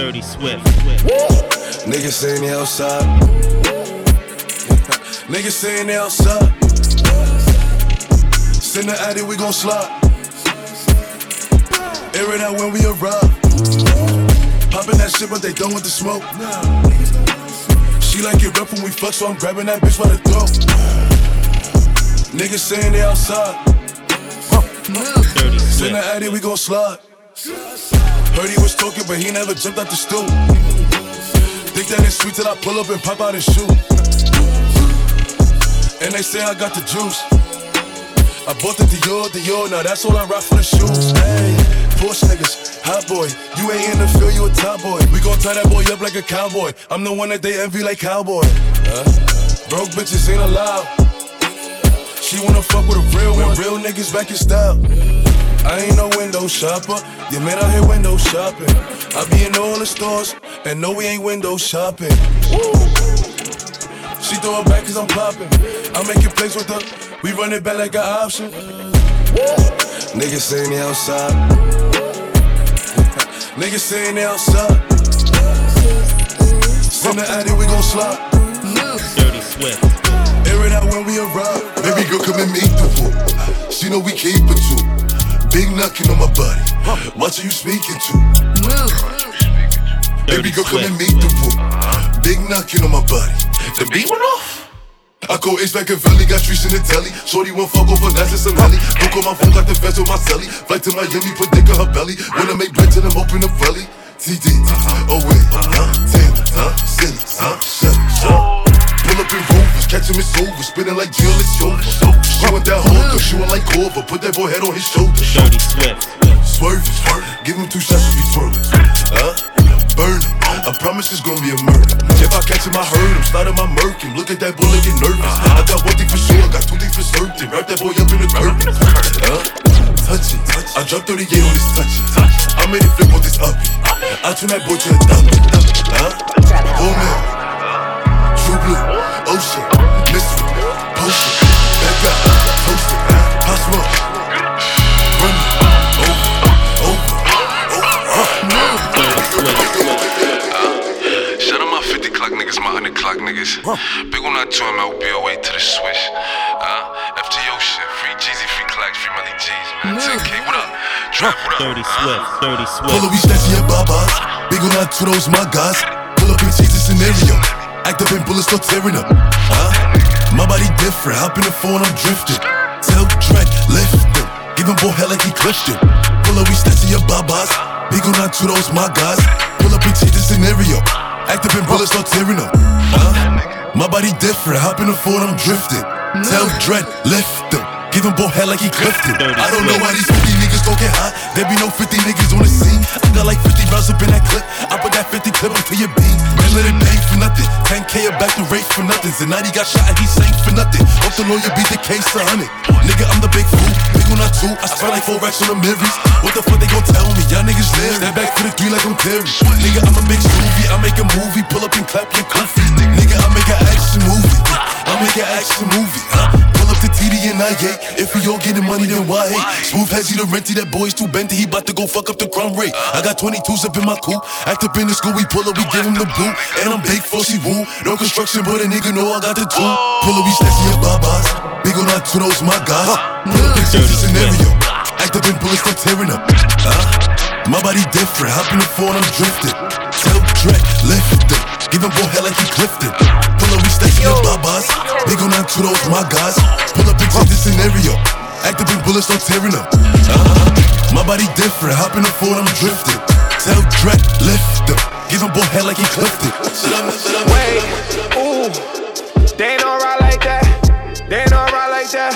Dirty Swift. Niggas saying they outside. Niggas saying they outside. Send the addy, we gon' slide. Air it out when we arrive. Poppin' that shit, but they done with the smoke. She like it rough when we fuck, so I'm grabbing that bitch by the throat. Niggas saying they outside. Send the addy, we gon' slide. Heard he was talking, but he never jumped out the stool. Think that it's sweet till I pull up and pop out his shoe. And they say I got the juice. I bought the Dior, Dior, now that's all I rock for the shoes. Hey, Porsche niggas, hot boy. You ain't in the field, you a top boy. We gon' tie that boy up like a cowboy. I'm the one that they envy like cowboy. Huh? Broke bitches ain't allowed. She wanna fuck with a real one. Real niggas back in style. I ain't no window shopper. You man out here window shopping. I be in all the stores, and no, we ain't window shopping. She throw it back cause I'm popping. I'm making plays with her. We run it back like an option. Niggas saying they outside. Niggas saying they outside. From the addy, we gon' slide. Dirty Swift. Air it out when we arrive. Baby girl, come and meet the woo. She know we keep it too. Big knocking on my body. Watch who you speaking to. Baby girl, come and meet the woo. Big knocking on my body. The beat went off. I go H back and Valley, got trees in the telly. Shorty won't fuck over that's just a melly. Book on my phone, got the fence on my celly. Flight to Miami, put dick on her belly. Wanna make bread to them, open the belly. TD, oh wait, huh? Taylor, huh? Huh? Shut, shut. Pull up in rovers, catch him in silver, spinning like Jill, it's over. She want that holder, she want like Corver, put that boy head on his shoulder. Dirty Swift. Swerve give him two shots if he twirling. Huh? Burn him. I promise it's gonna be a murder. If I catch him, I hurt him. Start my murking. Look at that boy looking nervous. I got one thing for sure, I got two things for certain. Wrap that boy up in the curtain. Huh? Touch it. I dropped 38 on this touch it. I made it flip on this up. I turn that boy to a dummy. Huh? Oh man. True blue. Ocean. Mystery. Potion. Back up. Toast it. Pop smoke. Run it. Over. Over. Dirty Swift. Shout out my 50 clock niggas, my 100 clock niggas. Big on that 2 MLBOA to the swish. Uh, FTO shit, free Jeezy, free Clacks, free Melly G's, man. 10K, what up? Trap, what up? Dirty Swift. Dirty Pull Swift. up, we snatching your babas. Big on that to those my guys. Pull up and change the scenario. Act up and bullets start tearing up. Huh? My body different. Hop in the phone, I'm drifting. Tell Drake, lift him. Give him boy hell like he clipped it. Pull up, we snatching your babas. Big on that to those my guys. Pull up and change the scenario. Act up and bullets start tearing up. Huh? My body different. Hop in the phone, I'm drifting. Tell Dread, lift him. Give him boy hell like he clipped it. Dirty I don't know why these 50 niggas don't get hot. There be no 50 niggas on the scene. I got like 50 rounds up in that clip. I put that 50 clip until you beat. Man, let it bang for nothing. 10K a back to race for nothing. Zanati got shot and he sank for nothing. Hope the lawyer beat the case a hundred. Nigga, I'm the big fool. Big on that two. I spent like four racks on the mirrors. What the fuck they gon' tell me? Y'all niggas live. Step back for the three like I'm Terry. Nigga, I'm a big movie. I make a movie. Pull up and clap your comfy. Nigga, I make an action movie. I make an action movie. And I If we all getting money, then why hate? Smooth heads, he the renty, that boy's too benty. He bout to go fuck up the crumb rate. I got 22s up in my coupe. Act up in the school, we pull up, we give him the boot. And I'm big for she woo. No construction, but a nigga know I got the tool. Pull up, we snatching your babas. Big on that to those my guys. Pull up and change the scenario. Act up in bullets, start tearing up. Huh? My body different, hop in the phone, I'm drifting. Tell Drake, lift it. Give him boy hell like he clipped Pull up, we stacking your babas. Big on that to those my guys. Pull up change the scenario. Act up in bullets, start tearing up. Uh-huh. My body different, hop in the phone, I'm drifting. Tell Drake, lift it. Give him boy hell like he clipped it. Wait, ooh, they ain't alright like that. They ain't alright like that.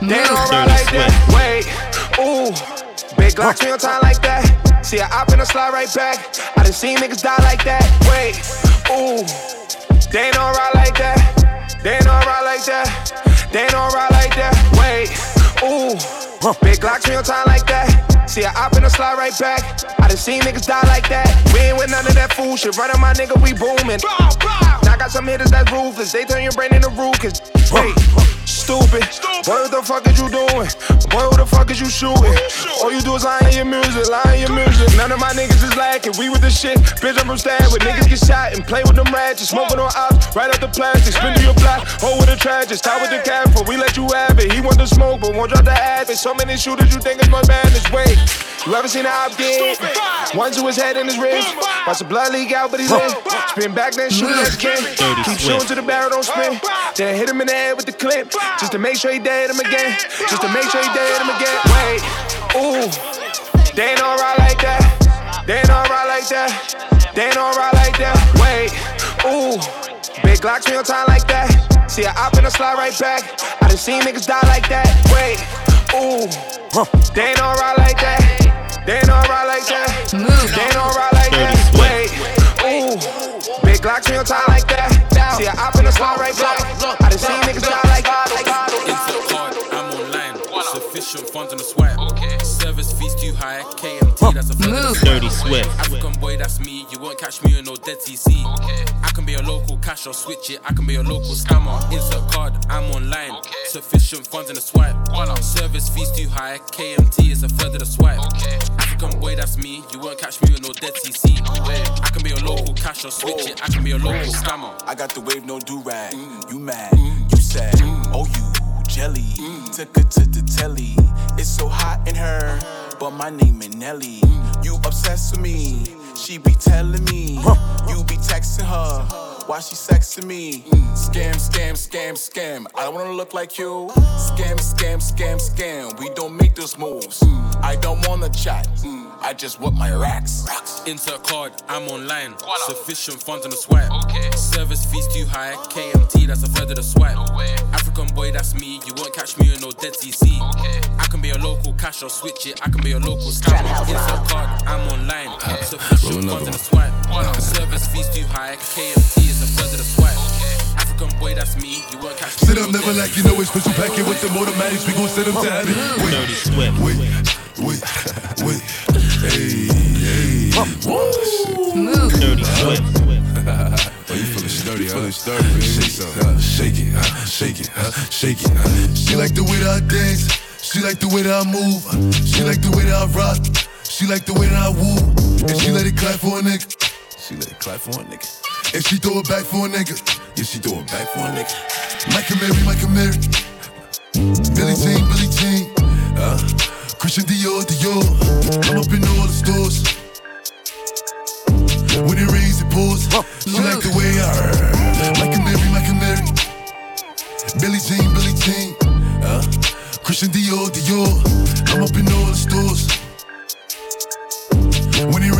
They ain't alright like that. Wait, ooh, big Glocks me on time like that. See, I op in a slide right back. I done seen niggas die like that. Wait, ooh, they ain't alright like that. They ain't alright like that. They ain't alright like that. Wait, ooh, big Glocks on time like that. See, I op in a slide right back. I done seen niggas die like that. We ain't with none of that fool shit. Running my nigga, we booming. Now I got some hitters that's ruthless. They turn your brain into roof. Cause, wait, stupid. Boy, what the fuck is you doing? Boy, what the fuck is you shooting? All you do is lie in your music, lie in your music. None of my niggas is lacking. We with the shit. Bitch, I'm from Stanwood. Niggas get shot and play with them ratchets. Smoking on ops, right out the plastic. Spin to your block, hold with the tragic. Stop with the cap for we let you have it. He want the smoke, but won't drop the ass. So many shooters, you think it's my madness. Wait, you ever seen a op get? One to his head and his wrist. Watch the blood leak out, but he's lit. Spin back, then shoot it again. Keep shooting to the barrel, don't spin. Then hit him in the head with the clip. Just to make sure he dead him again. Just to make sure he dead him again. Wait, ooh, they ain't alright like that. They ain't alright like that. They ain't alright like that. Wait, ooh, big Glocks me on time like that. See I op in a slide right back. I done seen niggas die like that. Wait, ooh, they ain't alright like that. They ain't alright like that. Move. They ain't alright like that. Wait, ooh, big Glocks me on time like that. See I op in a slide right back. I done seen niggas die like that. Insert card, I'm online. Sufficient funds on the swipe. Service fees too high. KMT, that's a third of. Dirty Swift. African boy, that's me. You won't catch me in no dead TC. I can be a local cash or switch it. I can be a local scammer. Insert card, I'm online. Sufficient funds in the swipe. While our service fees too high. KMT is a third of the swipe. African boy, that's me. You won't catch me in no dead TC. I can be a local cash or switch it. I can be a local scammer. I got the wave, no do rag. Mm. You mad, you sad, mm. oh you jelly. Mm. Took her to the telly. It's so hot in her, but my name is Nelly. You obsessed with me, she be telling me. You be texting her. While she sexing me, scam, scam, scam, scam. I don't wanna look like you. Scam, scam, scam, scam. We don't make those moves. I don't wanna chat. I just want my racks. Insert card, I'm online. Sufficient funds on the swipe. Service fees too high. KMT, that's a third of the swipe. African boy, that's me. You won't catch me in no dead TC. I can be a local cash or switch it. I can be a local scammer. Insert card, I'm online. Sufficient funds on the swipe. Service fees too high. KMT is a third of the swipe. African boy, that's me. You won't catch me. Sit in up, never like you know it's special packet with the automatics. We gon' send them to heaven. Wait, Dirty Swift. wait, wait, wait. Hey, hey. Dirty Swift. Oh, you feeling sturdy, baby. Shake, uh, shake it, uh, shake it, uh, shake it. Uh. She like the way that I dance. She like the way that I move. She like the way that I rock. She like the way that I woo. And she let it clap for a nigga. She let it clap for a nigga. And she throw it back for a nigga. Yeah, she throw it back for a nigga. Micah Mary, Micah Mary. Billy Jean. Christian Dior, Dior. I'm up in all the stores. When it rains, it pours. She like the way I Micah Mary, Micah Mary. Billy Jean, Billy Jean. Uh, Christian Dior, Dior. I'm up in all the stores. When it rains, it pours.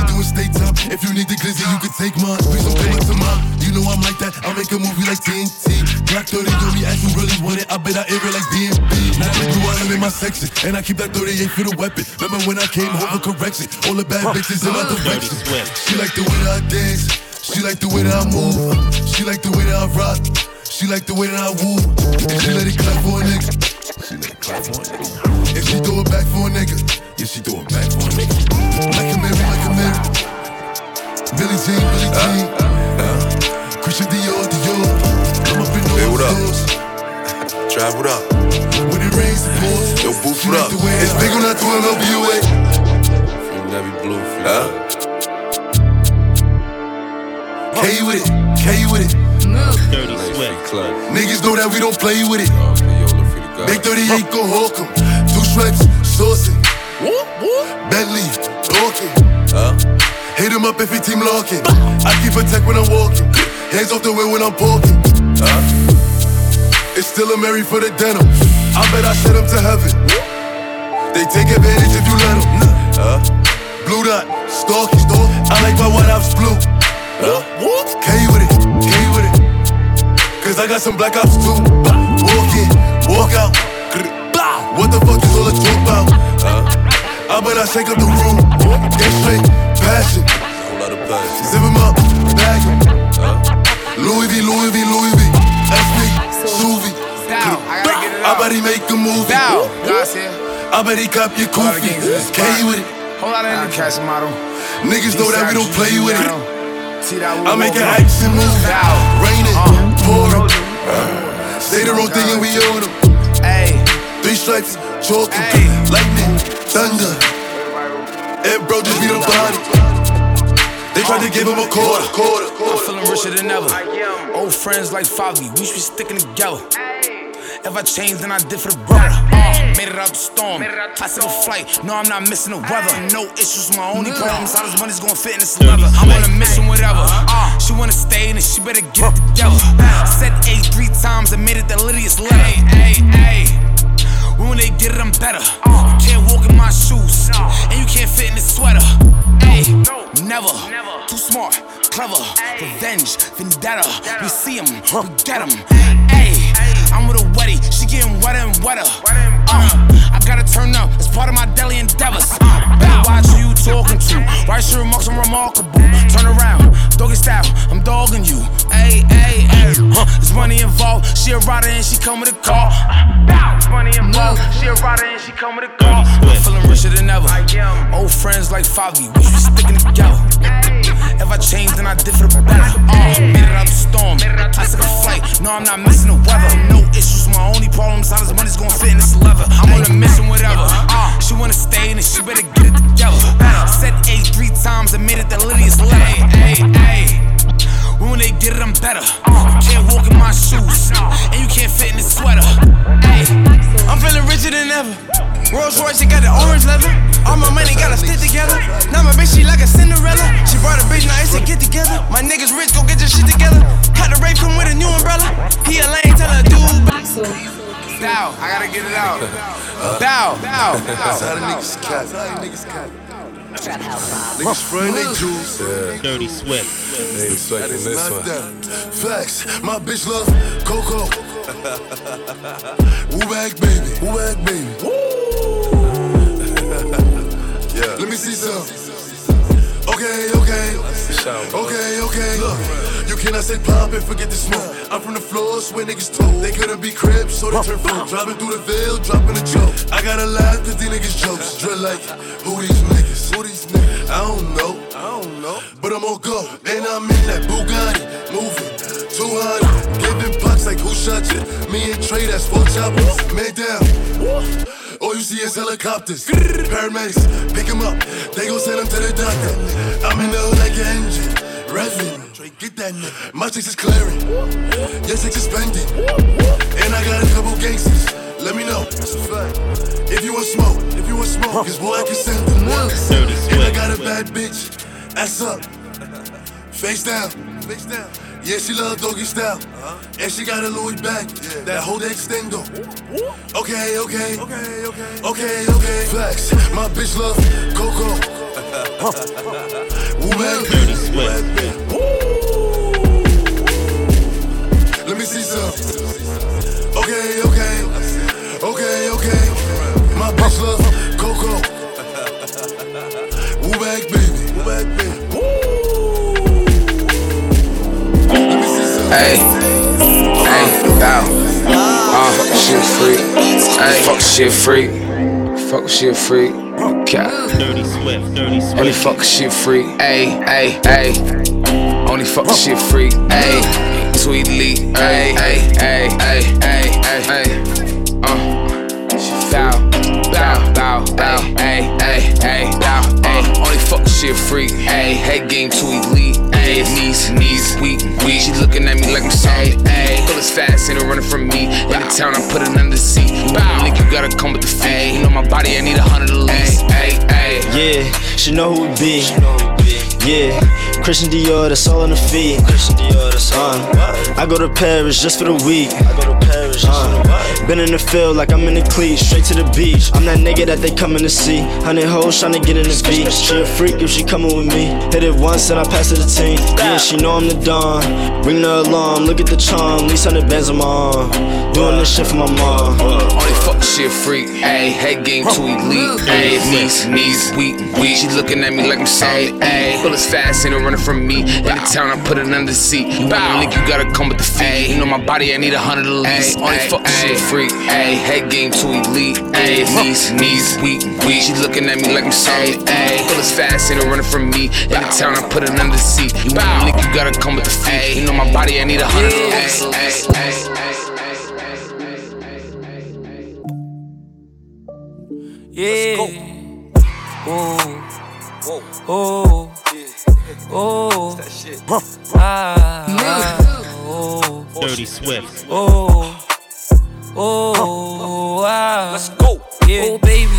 nights we doing state time. If you need the glizzy, you can take mine. Please don't come up to mine. You know I'm like that. I'll make a movie like TNT. Black 30 on me, as you really want it. I bet I air it like DMB. Now I do island in my section. And I keep that 38 for the weapon. Remember when I came home for correction? All the bad bitches in my direction. She like the way that I dance. She like the way that I move. She like the way that I rock. She like the way that I woo. And she let it clap for a nigga. She let it clap for a nigga. And she throw it back for a nigga. Yeah, she throw it back for a nigga. Like a Mary, like a Mary. Billy Jean, Billy Jean. Uh, Christian Dior, Dior. I'm up in all Hey, what up? stores. Drive what up? When it rains, it pours. Yo, boof She it like up. the way It's big on that 12 LBUA. Navy blue. Huh? K with it, K with it. Dirty Swift. Club. Niggas know that we don't play with it. Okay, yo, look for the guy. Big 38 go hawk 'em. Two stripes, saucing. Bentley, talking. Huh? Hit him up if he team locking. I keep a tech when I'm walking. Hands off the wheel when I'm parking. It's still a Mary for the denim. I bet I send him to heaven. They take advantage if you let them. Blue dot, stalking. I like my white ops blue. K with it, K with it. Cause I got some black ops too. Walk in, walk out. What the fuck is all the talk about? I bet Gang straight, passion. Zip him up, bag him. Louis V, Louis V, Louis V. SB, Suvi. I bet he make a movie. I bet he cop your koofy. K with it. Whole lot of cash model. Niggas know that we don't play with it. I make an action movie. Raining, pouring. Say the wrong thing and we own them. Three strikes, chalking, lightning, thunder. And bro just beat a body. They tried to give him a quarter, quarter, I'm feeling richer than ever. Old friends like Favi, we should be sticking together. If I change, then I did for the better. Uh, made it out the storm. Classic flight. No, I'm not missing the weather. No issues, my only problem is how this money's gonna fit in this leather. I'm on a mission, whatever. Uh, she wanna stay, then she better get it together. Said A three times and made it the littiest letter. Hey, When they get it, I'm better. You can't walk in my shoes, and you can't fit in this sweater. Hey, never. Too smart, clever. Revenge, vendetta. We see him, we get him. Hey, I'm with a wetty, she getting wetter and wetter. Uh, gotta turn up, it's part of my daily endeavors. Uh, better watch who you talking to. Right sure remarks I'm remarkable. Turn around, doggy style, I'm dogging you. Hey, hey, hey. Huh, there's money involved. She a rider and she come with a car. There's money involved. She a rider and she come with a car. I'm feeling richer than ever. Old friends like Favi, we sticking together. If I change, then I the better. Uh, made it out the storm. I took a flight. No, I'm not missing the weather. No issues. My only problem is how this money's gonna fit in this leather. I'm on a mission, whatever. Uh, she wanna stay, then she better get it together. Said A three times and made it the littiest hey, hey. When they get it, I'm better. You can't walk in my shoes, and you can't fit in this sweater. Hey, I'm feeling richer than ever. Rolls Royce, she got the orange leather. All my money gotta stick together. Now my bitch, she like a Cinderella. She brought a bitch, now it's a get together. My niggas rich, go get your shit together. Had the rape come with a new umbrella. He a lame, tell her dude. Bow, I gotta get it out. Bow, bow, That's how bow. the niggas cat. That's how the niggas spraying they juice. Dirty Swift. They expecting It's this one. that. Facts. My bitch love Coco. Woo bag baby. Woo bag baby. Woo. Yeah. Let me see some. Okay, okay. Okay, okay. Look, you cannot say pop and forget the smoke. I'm from the floors where niggas told. They couldn't be cribs, so they turn full. Driving through the veil, dropping a joke. I gotta laugh cause these niggas jokes. Drill like, who these niggas? Who these niggas? I don't know. I don't know. But I'm on go. And I'm in that Bugatti. Moving. 200. Giving pucks like who shot you? Me and Trey, that's four choppers. Man down. All you see is helicopters. Paramedics, pick him up. They gon' send him to the doctor. I'm in the hood like an engine. Revving. Trey, get that nigga. My chicks is clearing. Your chicks is spending. And I got a couple gangsters. Let me know. That's a fact. If you want smoke, if you want smoke, cause boy, I can send them ones. Dirty And I got a bad bitch. Ass up. Face down. Face down. Yeah, she love doggy style. Uh-huh. And she got a Louis bag. That hold extendo. Okay, okay. Okay, okay. Okay, okay. Flex. My bitch love Coco. Woo bag Dirty Let me see some. Okay, okay. Okay, okay. My bitch love Coco. Woo bag baby. Woo bag baby. Let me see some. Hey, hey, bow. Uh, shit free. Hey, fuck shit free. Fuck shit free. Cap. Dirty Swift. Dirty Only fuck shit free. Ay, ay, ay. Only fuck shit free. Ay, sweetly. Ay, ay, ay, ay, ay, ay, ay. Uh, bow, bow, bow, bow. Ay, ay, ay, bow. Ay, uh-huh. only fuck shit free. Ay, head game too elite. Ay, knees, knees, weak, weak. She looking at me like I'm sorry. Ay, pull as fast, ain't no running from me. In the town, I put it under the seat. Bow, nigga, you gotta come with the feet. You know my body, I need a hundred at least. Ay, ay. Yeah, she know who we be. Yeah, Christian Dior, that's all on the feet. Christian Dior, that's all. Uh, I go to Paris just for the week. I go to Paris just for the uh, week. Been in the field like I'm in the cleats, straight to the beach. I'm that nigga that they coming to see. Hundred hoes tryna get in the beach. She a freak if she coming with me. Hit it once and I pass to the team. Yeah, she know I'm the Don. Ring the alarm, look at the charm. Least hundred bands on my arm. Doing this shit for my mom. Only fuck shit freak, ayy. Head game too elite, ayy. Knees, knees, weak, weak. She looking at me like I'm sorry, ayy. Pull as fast, ain't no running from me. In the town, I put it under the seat. You want a link, you gotta come with the fee. You know my body, I need a hundred at least. Only fuck shit free. Ayy, head game too elite. Ayy, knees, knees, weak, weak. She looking at me like I'm sorry. Ayy, pull as fast, ain't no running from me. In the town, I put it under the seat. You want a link, you gotta come with the fee. You know my body, I need a hundred at least. Yeah. Oh. Oh. Oh. Ah. ah, Oh. Dirty Swift. Oh. Oh. Ah. Let's go. Yeah. Oh, baby.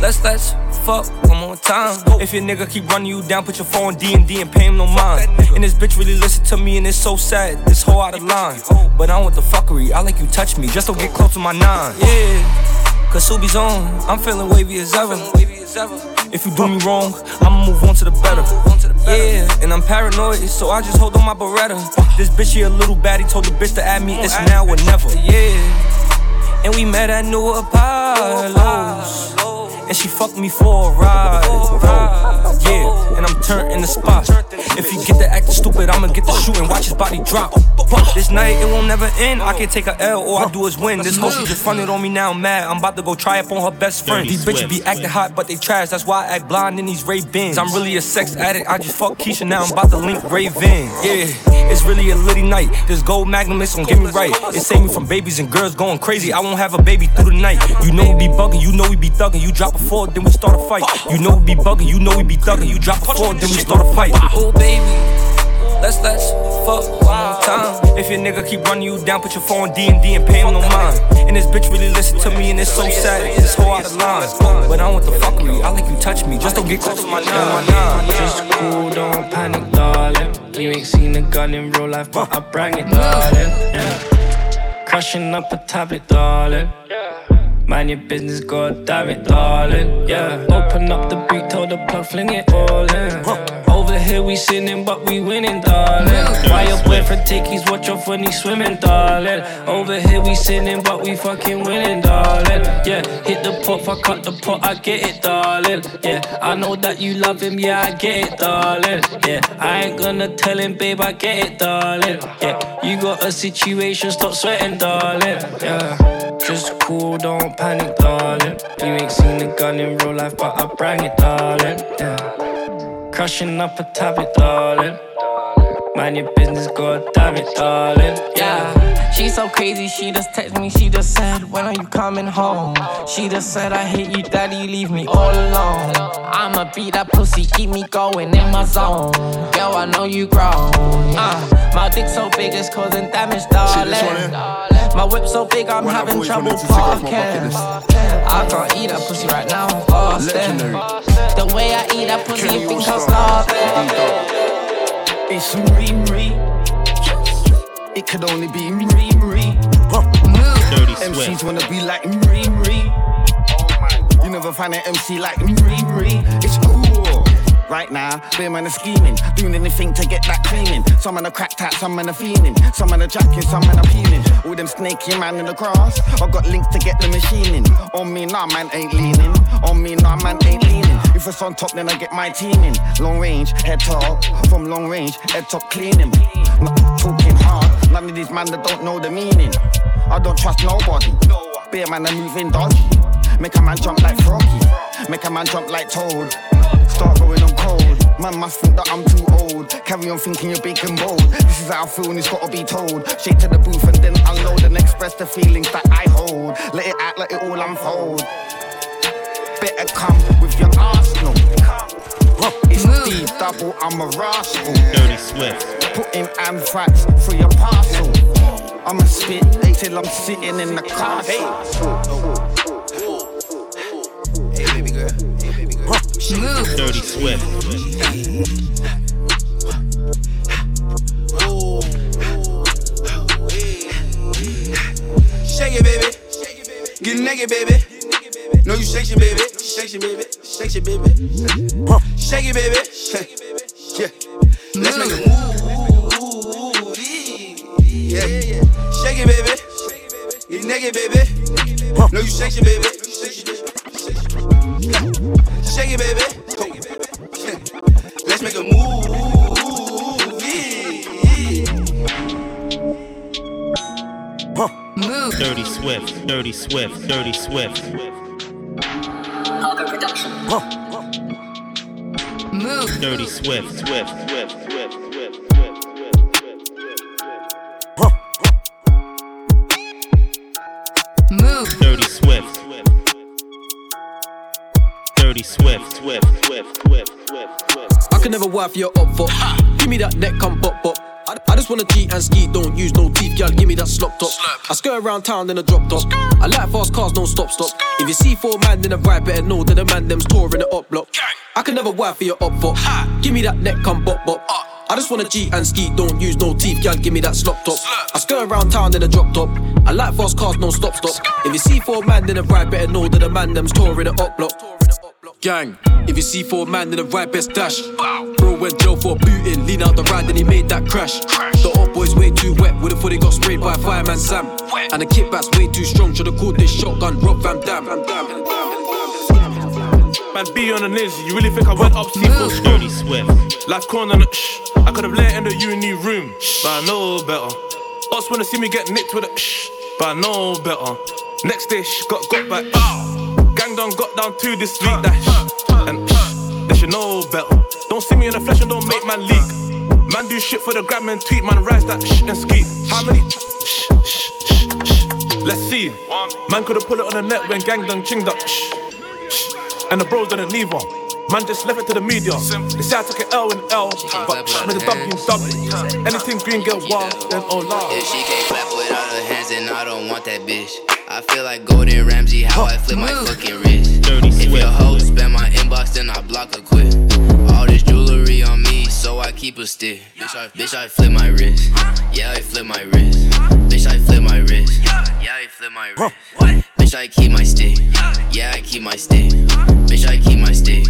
Let's let's fuck one more time. If your nigga keep running you down, put your phone D and D and pay him no mind. And this bitch really listen to me, and it's so sad. This whole out of line. But I don't want the fuckery. I like you touch me just to get close to my nine. Yeah. Cause Subi's on, I'm feeling wavy as ever. If you do me wrong, I'ma move on to the better. Yeah, and I'm paranoid, so I just hold on my Beretta. This bitch here a little baddie, told the bitch to add me, it's now or never. Yeah, and we met at New Apollo's. And she fucked me for a ride. Yeah, and I'm turned in the spot. If you get the acting stupid, I'ma get the shooting, watch his body drop. This night, it won't never end. I can take a L, all I do is win. This hoe, she just fronted on me now, I'm mad. I'm about to go try up on her best friend. These bitches be acting hot, but they trash. That's why I act blind in these Ray-Bans. I'm really a sex addict. I just fuck Keisha now. I'm about to link Ray Raven. Yeah, it's really a litty night. This gold magnum is gon' get me right. It save me from babies and girls going crazy. I won't have a baby through the night. You know we be bugging, you know we be thugging. You drop a four, then we start a fight. You know we be bugging, you know we be thugging. You drop a four, then we start a fight. Oh baby. Let's let's fuck one more time. If your nigga keep running you down, put your phone D and D and pay him no mind. And this bitch really listen to me, and it's so sad. This whole out of line. But I don't want the fuckery. I like you touch me, just don't get close to my nine. nine. Just cool, don't panic, darling. You ain't seen a gun in real life, but I bring it, darling. Yeah. Crushing up a tablet, darling. Mind your business, god damn it, darling. Yeah. Open up the beat, tell the plug, fling it all in. Over here we sinning, but we winning, darling. Why your boyfriend take his watch off when he swimming, darling? Over here we sinning, but we fucking winning, darling. Yeah, hit the pot, fuck up the pot, I get it, darling. Yeah, I know that you love him, yeah, I get it, darling. Yeah, I ain't gonna tell him, babe, I get it, darling. Yeah, you got a situation, stop sweating, darling. Yeah. Just cool, don't panic, darling. You ain't seen a gun in real life, but I bring it, darling. Yeah. Crushing up a tablet, darling. Mind your business, god damn it, darling. Yeah, she so crazy, she just text me, she just said, When are you coming home? She just said, I hate you, daddy, leave me all alone. I'ma beat that pussy, keep me going in my zone. Girl, I know you grown. Uh, my dick so big, it's causing damage, darling. My whip so big, I'm having trouble parking. I can't eat that pussy right now, I'm fasting. The way I eat that pussy, you think I'm starving. It's Marie Marie. It could only be Marie Marie. Dirty MCs Swift. wanna be like Marie Marie. You never find an MC like Marie Marie. It's cool. Right now, beer man are scheming, doing anything to get that cleaning. Some man are cracked out, some man are fiending, some man are jacking, some man are peeling. All them snaky man in the grass, I got links to get the machining. On me, nah, man ain't leaning. On me, nah, man ain't leaning. If it's on top, then I get my team in. Long range, head top. From long range, head top cleaning. Not talking hard, none of these man that don't know the meaning. I don't trust nobody. Beer man are moving dodgy. Make a man jump like Froggy. Make a man jump like Toad. Start going. Man must think that I'm too old. Carry on thinking you're big and bold. This is how I feel and it's gotta be told. Shake to the booth and then unload and express the feelings that I hold. Let it act like it all unfold. Better come with your arsenal. It's D double, I'm a rascal. Dirty Swift. Putting anthrax for your parcel. I'ma spit till I'm sitting in the castle. Hey, baby girl. Hey, baby girl. Dirty Swift. Shake it, baby. Get naked, baby. No, you shake it, baby. Shake it, baby. Shake it, baby. Shake it, baby. Yeah. Let's make a move. Yeah. Shake it, baby. Get naked, baby. No, you shake it, baby. Shake it, baby. Let's make a Swift, Dirty Swift, Dirty Swift. Auger production. Move. Dirty Swift, Swift, Swift, Swift, Swift. Move. Dirty Swift. Dirty Swift, Swift, Swift, Swift, Swift, Swift. I can never wife your up for. Give me that neck, come pop wanna cheat and ski, don't use no teeth, girl. Give me that slop top. I skirt around town, then I drop top. I like fast cars, don't stop stop. If you see four man, then a ride, better know that the man them's touring the up block. I can never wife for your up for. Give me that neck, come bop bop. I just wanna cheat and ski, don't use no teeth, girl. Give me that slop top. I skirt around town, then I drop top. I like fast cars, no stop stop. If you see four man, then a ride, better know that the man them's touring the up block. Gang, if you see four man, then the right best dash. Bro went jail for a booting, lean out the ride, then he made that crash. The up boy's way too wet, with a foot he got sprayed by fireman Sam. And the kickback's way too strong, should've called this shotgun Rob Van Dam. Man, be on the ninja. You really think I went up C4 Dirty Swift. Life corner, no, shh. I could have let in the uni room, but I know better. Us wanna see me get nicked with a shh, but I know better. Next day, shh, got got back. Shh. Gang done got down to this that shh, and they should know better. Don't see me in the flesh and don't make man leak. Man do shit for the gram and tweet, man rise that shh and ski. How many? Let's see. Man could've put it on the net when gang done chinged up. And the bros didn't leave her. Man just left it to the media. They say I took an L and L, but made a W and W. Anything green get wild, then oh lord. If she can't clap without her hands, then I don't want that bitch. I feel like Gordon Ramsay, how I flip my fucking wrist. If your hoe spam my inbox, then I block her quick. All this jewelry on me, so I keep a stick. Bitch, I, bitch, I flip my wrist. Yeah, I flip my wrist. Bitch, I flip my wrist. Yeah, I flip my wrist. Bitch, I keep my stick. Yeah, I keep my stick. Bitch, I keep my stick.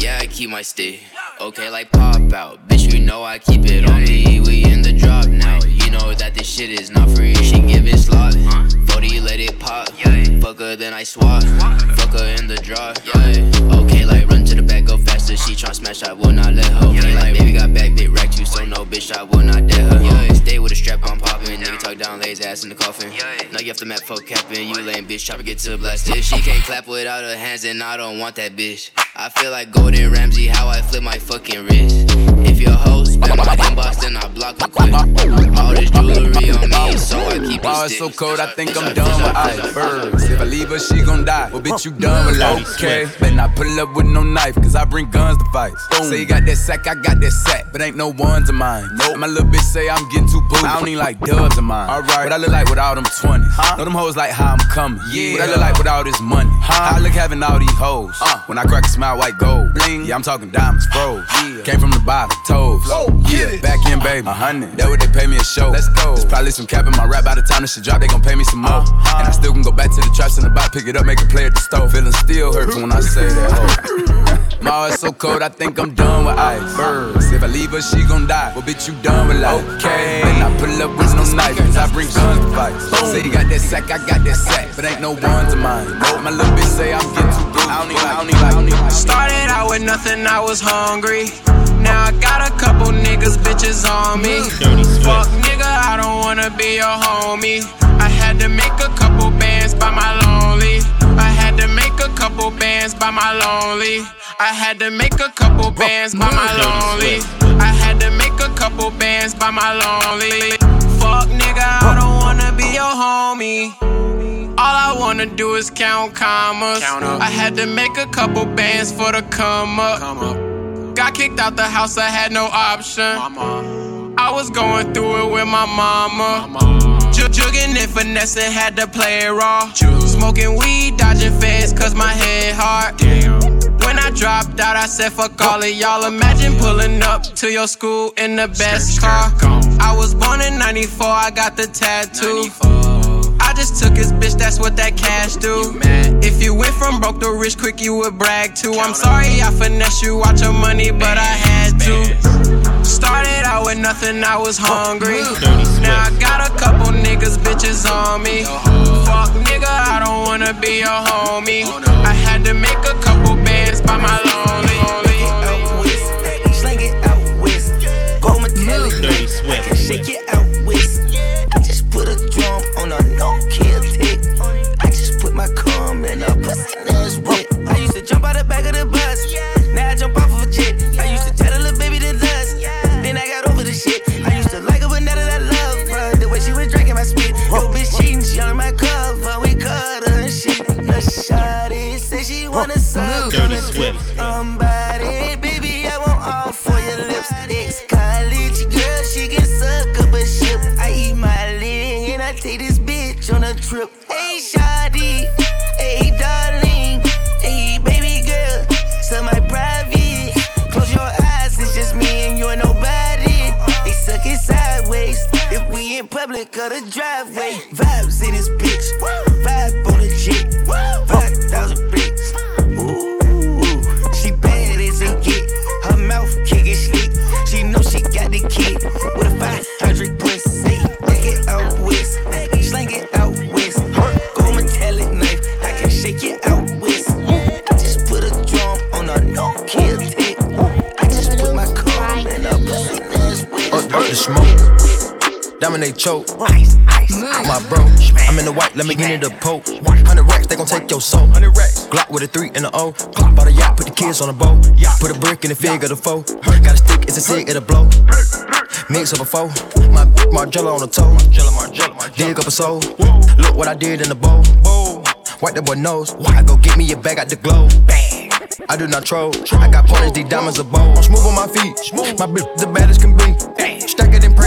Yeah, I keep my stick. Okay, like pop out. Bitch, you know I keep it on me. We in the drop now. Know that this shit is not free. She give it slot. 40, let it pop. Fuck her, then I swap. Fuck her in the draw. Okay, like run to the back, go faster. She tryna smash, I will not let her. Okay, like baby got back, big rack you, no bitch, I will not dare her. Yeah. Stay with a strap, I'm popping. Nigga talk down, lay his ass in the coffin. Yeah. Now you have to map for capping. You lame bitch, try to get to the blasted. She can't clap without her hands, and I don't want that bitch. I feel like Gordon Ramsay, how I flip my fucking wrist. If your hoe spam my inbox, then I block her quick. All this jewelry on me, so I keep it is so cold, I think I'm done with icebergs. If I leave her, she gon' die. Well, bitch, you done with life. Okay, better not pull up with no knife, cause I bring guns to fight. Say you got that sack, I got that sack, but ain't no ones of mine. Nope. My little bitch say I'm getting too booty. I don't even like dubs of mine. Alright, what I look like with all them 20s. Huh? Know them hoes like how I'm coming. Yeah. What I look like with all this money. How I look having all these hoes. Uh. When I crack a smile, white gold. Bling. Yeah, I'm talking diamonds, froze. Yeah. Came from the bottom, toes. Oh, yeah, back in, baby. A hundred. That what they pay me a show. Let's go. There's probably some cap in my rap by the time this shit drop, they gon' pay me some more. And I still can go back to the traps in the box, pick it up, make a play at the store. Feeling still hurt when I say that. Oh. My heart's so cold, I think I'm done with ice. icebergs. If I leave her, she gon' die. Well, bitch, you done with life. Okay. Then I pull up with no knife, cause I bring guns to fight. Say you got that sack, I got that sack, but ain't no ones of mine. Nope. My little bitch say I'm getting too blue. I don't even, I don't even, I don't even. Started out with nothing, I was hungry. Now I got a couple niggas, bitches on me. Mm. Fuck nigga, I don't wanna be your homie. I had to make a couple bands by my lonely. I had to make a couple bands by my lonely. I had to make a couple bands by my lonely. I had to make a couple bands by my lonely. Fuck nigga, I don't wanna be your homie. All I wanna do is count commas. I had to make a couple bands for the come up. Got kicked out the house, I had no option. I was going through it with my mama. Ju- Jugging and finessing, had to play it raw. Smoking weed, dodging feds, cause my head hard. When I dropped out, I said, fuck all of y'all. Imagine pulling up to your school in the best car. I was born in 94, I got the tattoo. I just took his bitch, that's what that cash do. If you went from broke to rich quick, you would brag too. I'm sorry I finesse you, watch your money, but I had to. Started out with nothing, I was hungry. Now I got a couple niggas, bitches on me. Fuck nigga, I don't wanna be your homie. Oh, I had to make a couple bands by my lonely. Dirty Shake it out. I just put a drum on a tick. I just put my cum in a pussy whip. I used to jump out the back of the bus. With a three and a O. Glock bought a yacht, put the kids on a boat. Put a brick in the fig of the foe. Got a stick, it's a cig, it'll blow. Mix up a foe. My Margiela on the toe. Dig up a soul. Look what I did in the bowl. Wipe that boy nose. I go get me a bag out the globe. I do not troll. I got pointers, these diamonds are bold. I'm smooth on my feet. My bitch the baddest can be.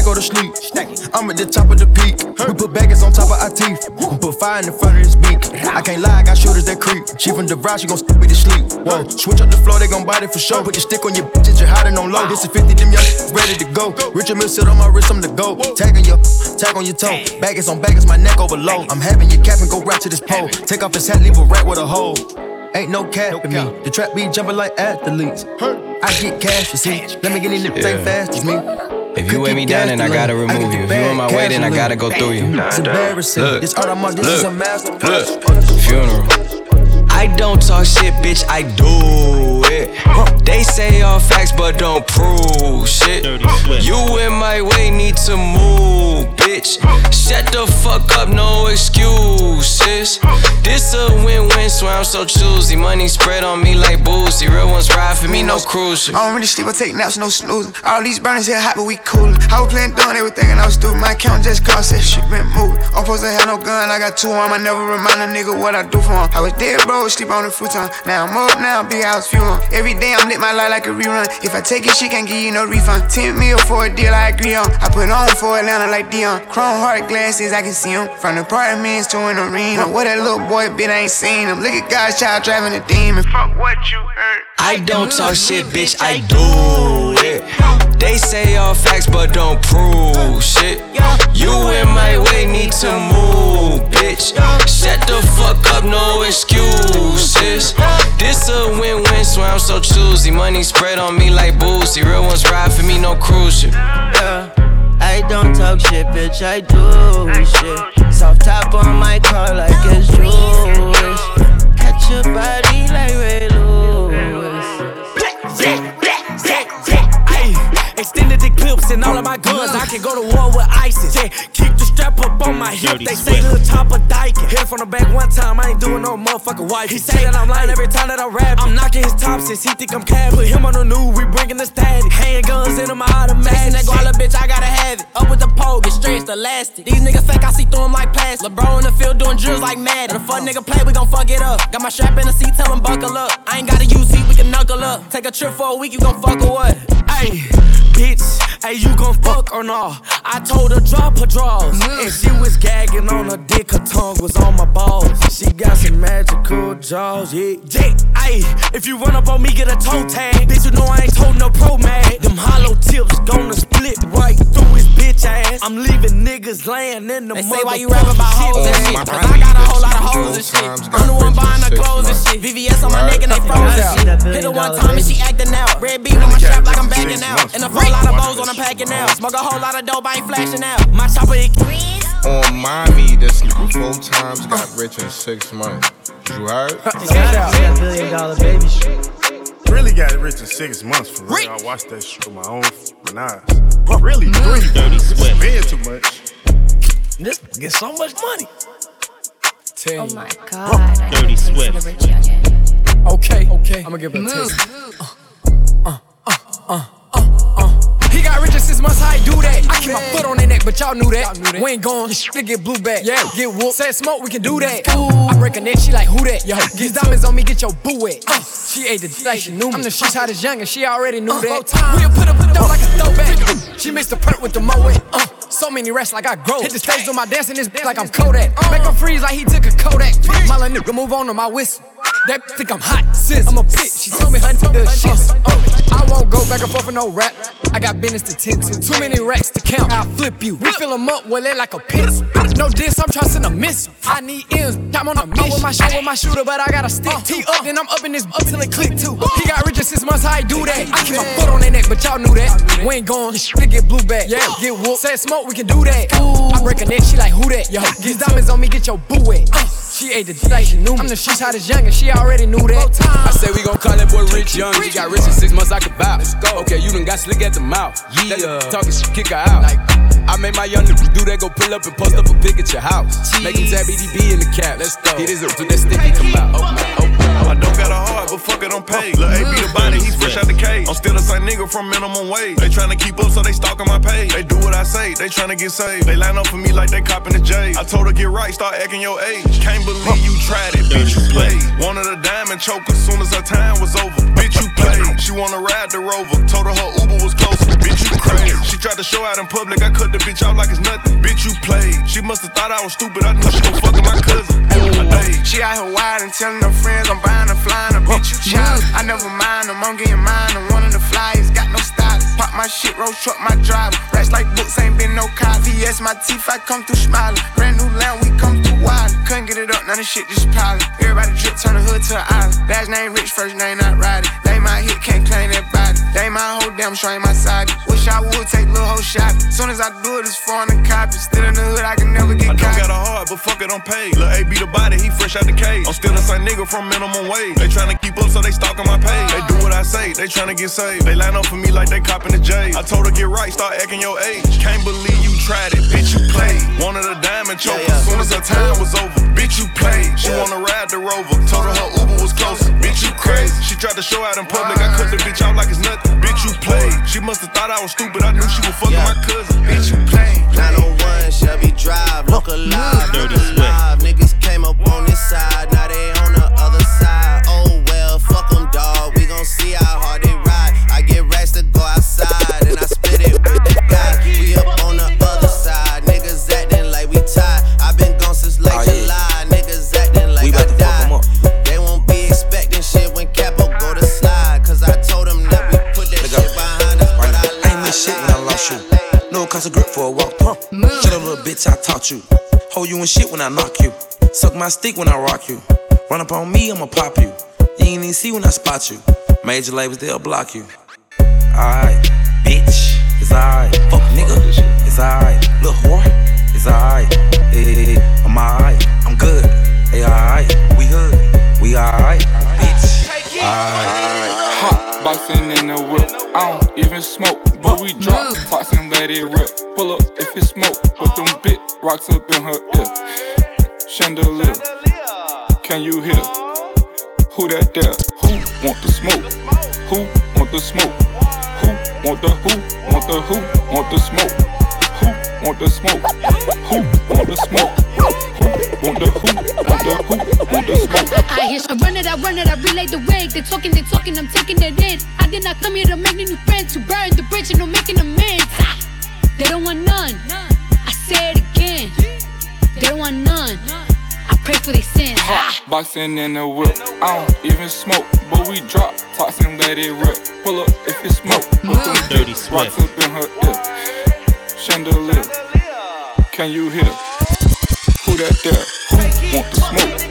Go to sleep. I'm at the top of the peak. We put baggers on top of our teeth. We put fire in the front of his beak. I can't lie, I got shooters that creep. She from the ride, she gon' stick me to sleep. Whoa, switch up the floor, they gon' bite it for sure. Put your stick on your bitches, you're hiding on low. This is 50, them young ready to go. Richard Mille sit on my wrist, I'm the go. Tag on your, tag on your toe. Baggers on baggers, my neck over low. I'm having your cap and go right to this pole. Take off his hat, leave a rat with a hole. Ain't no cap in me. The trap be jumping like athletes. I get cash, you see. Let me get in the ain't fast as me. If you weigh me down, then I gotta remove you. If you in my way, then I gotta go through you. It's embarrassing. Look, This art I'm on, this is a masterpiece. Funeral. I don't talk shit, bitch, I do it. They say all facts, but don't prove shit. You in my way, need to move, bitch. Shut the fuck up, no excuses. This a win-win, so I'm so choosy. Money spread on me like boozy. Real ones ride for me, no cruise. I don't really sleep, I take naps, no snoozing. All these burners here hot, but we coolin'. I was playing doing everything and I was stupid. My account just cost that shit been moved. I'm supposed to have no gun, I got two on. I never remind a nigga what I do for him. I was dead, bro, sleep on the futon. Now I'm up, now big house view on. Every day I'm lit my life like a rerun. If I take it, she can't give you no refund. 10 mil for a deal, I agree on. I put on for Atlanta like Deion. Chrome heart glasses, I can see him. From the apartments to an arena. What that little boy bit, I ain't seen him. Look at God's child driving a demon. Fuck what you heard. I don't mm. talk shit, bitch, I do it. They say all facts, but don't prove shit. You in my way, need to move, bitch. Shut the fuck up, no excuses. This a win-win, so I'm so choosy. Money spread on me like boozy. Real ones ride for me, no cruise shit. Yeah. I don't talk shit, bitch, I do shit. Soft top on my car like it's Jewish. Catch your body like Ray Lewis. The clips and all of my guns. I can go to war with ISIS. Yeah, keep the strap up on my hip. They say little top of diking. Hit from the back one time, I ain't doing no motherfucking wife. He say that I'm lying every time that I rap. I'm knocking his top since he think I'm cab. Put him on the new, we bringing the static. Handguns in my automatic. Chasing that guala bitch, I gotta have it. Up with the pole, get stretched elastic. These niggas fake, I see through 'em like plastic. LeBron in the field doing drills like mad. If a fuck nigga play, we gon' fuck it up. Got my strap in the seat, tell him buckle up. I ain't gotta use heat, we can knuckle up. Take a trip for a week, you gon' fuck or what? Ayy, bitch, hey, you gon' fuck or nah? I told her drop her drawers. And she was gagging on her dick, her tongue was on my balls. She got some magical jaws, yeah. Yeah, ayy, if you run up on me, get a toe tag. Bitch, you know I ain't told no pro mag. Them hollow tips gonna split right through his bitch ass. I'm leaving niggas laying in the They say why you rap about hoes and shit. Cause I got a whole lot of hoes and shit. I'm the one buying the clothes and shit. VVS on my neck and they froze and shit. Hit her one time and she acting out. Red beat on my strap like I'm backing out. And a whole lot of bows when I'm packing out. Smoke a whole lot of dope, I ain't flashing out. My chopper, it On mommy, this nigga four times got rich in six months. You heard? That billion dollar baby shit. Really got rich in six months for real. I watched that shit with my own f***ing eyes. Really, three. Dirty Swift. Spend too much. This get so much money. Tell Oh my god. Dirty Swift. Okay, okay. I'm gonna give her a taste. Uh, uh, uh, uh. He got rich in six months, how you do that? I keep my foot on their neck, but y'all knew that. We ain't going to get blue back. Yeah, get whooped. Said smoke, we can do that. I break a neck, she like, who that? Yo, get diamonds on me, get your boo wet. Uh, she ate the d like she knew me. I'm the streets hottest young and she already knew that. We'll put up the dough like a throwback. She mixed the perk with the moet. Uh, so many rest like I grow. Hit the stage with my dancing this bitch like I'm Kodak. Make him freeze like he took a Kodak. My little nigga move on to my whistle. That think I'm hot, sis. I'm a bitch. She told me honey the shit. Uh, I won't go back and forth for no rap. I got business to tend to. Too many racks to count. I'll flip you. We fill them up, well, they like a piss. No diss, I'm trusting a miss. I need M's. I'm on a mission. with my shit with my shooter, but I gotta stick. Uh, uh, T up, then I'm up in this up till it click too. Uh, he got rich in six months, how he do that? I keep my foot on their neck, but y'all knew that. We ain't going to get blue back. Yeah, get whooped. Said smoke, we can do that. I break a neck, she like, who that? Yo, get diamonds on me, get your boo wet. She ate the like she knew me. I'm the streets hottest young and she already knew that. I say we gon' call that boy Rich Young. He got rich in six months, I could bow. Let's go. Okay, you done got slick at the mouth. Yeah. Talking shit, kick her out. Like, I made my young niggas do that, go pull up and post up a pic at your house. Make him tap EDB in the cap. Let's go. Hit his up that sticky come out. I don't got a heart, but fuck it, I'm paid. Lil' A be the body, he fresh out the cage. I'm still the same nigga from minimum wage. They tryna keep up, so they stalking my page. They do what I say, they tryna get saved. They line up for me like they copping the J. I told her get right, start acting your age. Can't believe you tried it, bitch, you played. Wanted a diamond choke as soon as her time was over. Bitch, you played. She wanna ride the rover. Told her her Uber was closer. Bitch, you crazy. She tried to show out in public, I cut the bitch off like it's nothing. Bitch, you played. She must've thought I was stupid, I knew she was fucking my cousin. She out here wild and telling her friends I'm buying a flying a bitch, you child. I never mind I'm getting mine. I'm one of the flyers, got no style. Pop my shit, roll truck, my driver. Rats like books, ain't been no cop. VS, my teeth, I come through smiling. Brand new lamb, we come through wild. Couldn't get it up, none of shit just piling. Everybody drip, turn the hood to an island. Last name rich, first name not riding. They my hit, can't claim that body. They my whole damn show ain't my side. Wish I would take little whole shot. Soon as I do it, it's foreign and copy. Still in the hood, I can never get I don't caught. got a heart, but fuck it, I'm paid. Lil' A be the body, he fresh out the cage. I'm still the same nigga from minimum wage. They tryna keep up, so they stalking my page. They do what I they tryna get saved. They line up for me like they copping the J. I told her get right, start acting your age. Can't believe you tried it, bitch, you played. Wanted a diamond choke as soon as her time was over. Bitch, you played. She wanna ride the rover. Told her her Uber was closer. Bitch, you crazy. She tried to show out in public. I cut the bitch out like it's nothing. Bitch, you played. She must've thought I was stupid. I knew she was fucking my cousin. Bitch, you played. 901 Shelby Drive, look alive, look alive. Niggas came up on this side, now they on the We gon' see how hard they ride. I get racks to go outside, and I split it with the guys. We up on the other side, niggas acting like we tied. i been gone since like oh, July, niggas acting like I died. They won't be expecting shit when Capo go to slide. Cause I told them that we put that shit behind us, but I I ain't miss shit when I lost you. No cost of grip for a walk through. Shut up, little bitch, I taught you. Hold you in shit when I knock you. Suck my stick when I rock you. Run up on me, I'ma pop you. You ain't even see when I spot you. Major labels, they'll block you. Alright, bitch, it's alright. Fuck nigga, it's alright. Little whore, it's alright. Hey, hey, hey, I'm alright, I'm good. Hey, alright, we hood, we alright. Bitch, alright. Hot boxing in the whip. I don't even smoke, but we drop tops and let it rip. Pull up if it smoke, put them bit rocks up in her ear. Chandelier, can you hear? Who that there? Who want the smoke? Who want the smoke? Who want the who? Want the who? Want the smoke? Who want the smoke? Who want the smoke? Who want the who? Want the who? Want the smoke? I hear I run it, I run it, I relay the wake. They talking, they talking, I'm taking it in. I did not come here to make new friends, to burn the bridge and no making amends. They don't want none. I say it again. They don't want none. I pray for their sins. Hot boxing in the whip. I don't even smoke, but we drop tops and let it rip. Pull up if it smoke. Put them Dirty big rocks up in her ear. Chandelier, can you hear? Who that there? Who want the smoke?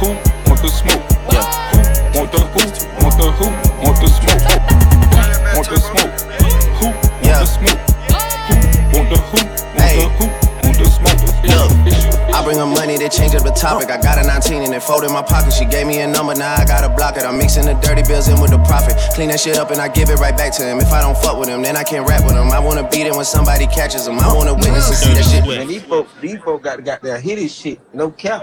Who want the smoke? They change up the topic. I got a 19 and it fold in my pocket. She gave me a number, now I gotta block it. I'm mixing the dirty bills in with the profit. Clean that shit up and I give it right back to him. If I don't fuck with him, then I can't rap with him. I wanna beat him when somebody catches him. I wanna witness and see that shit. Man, these folks, these folks got got their his shit, no cap.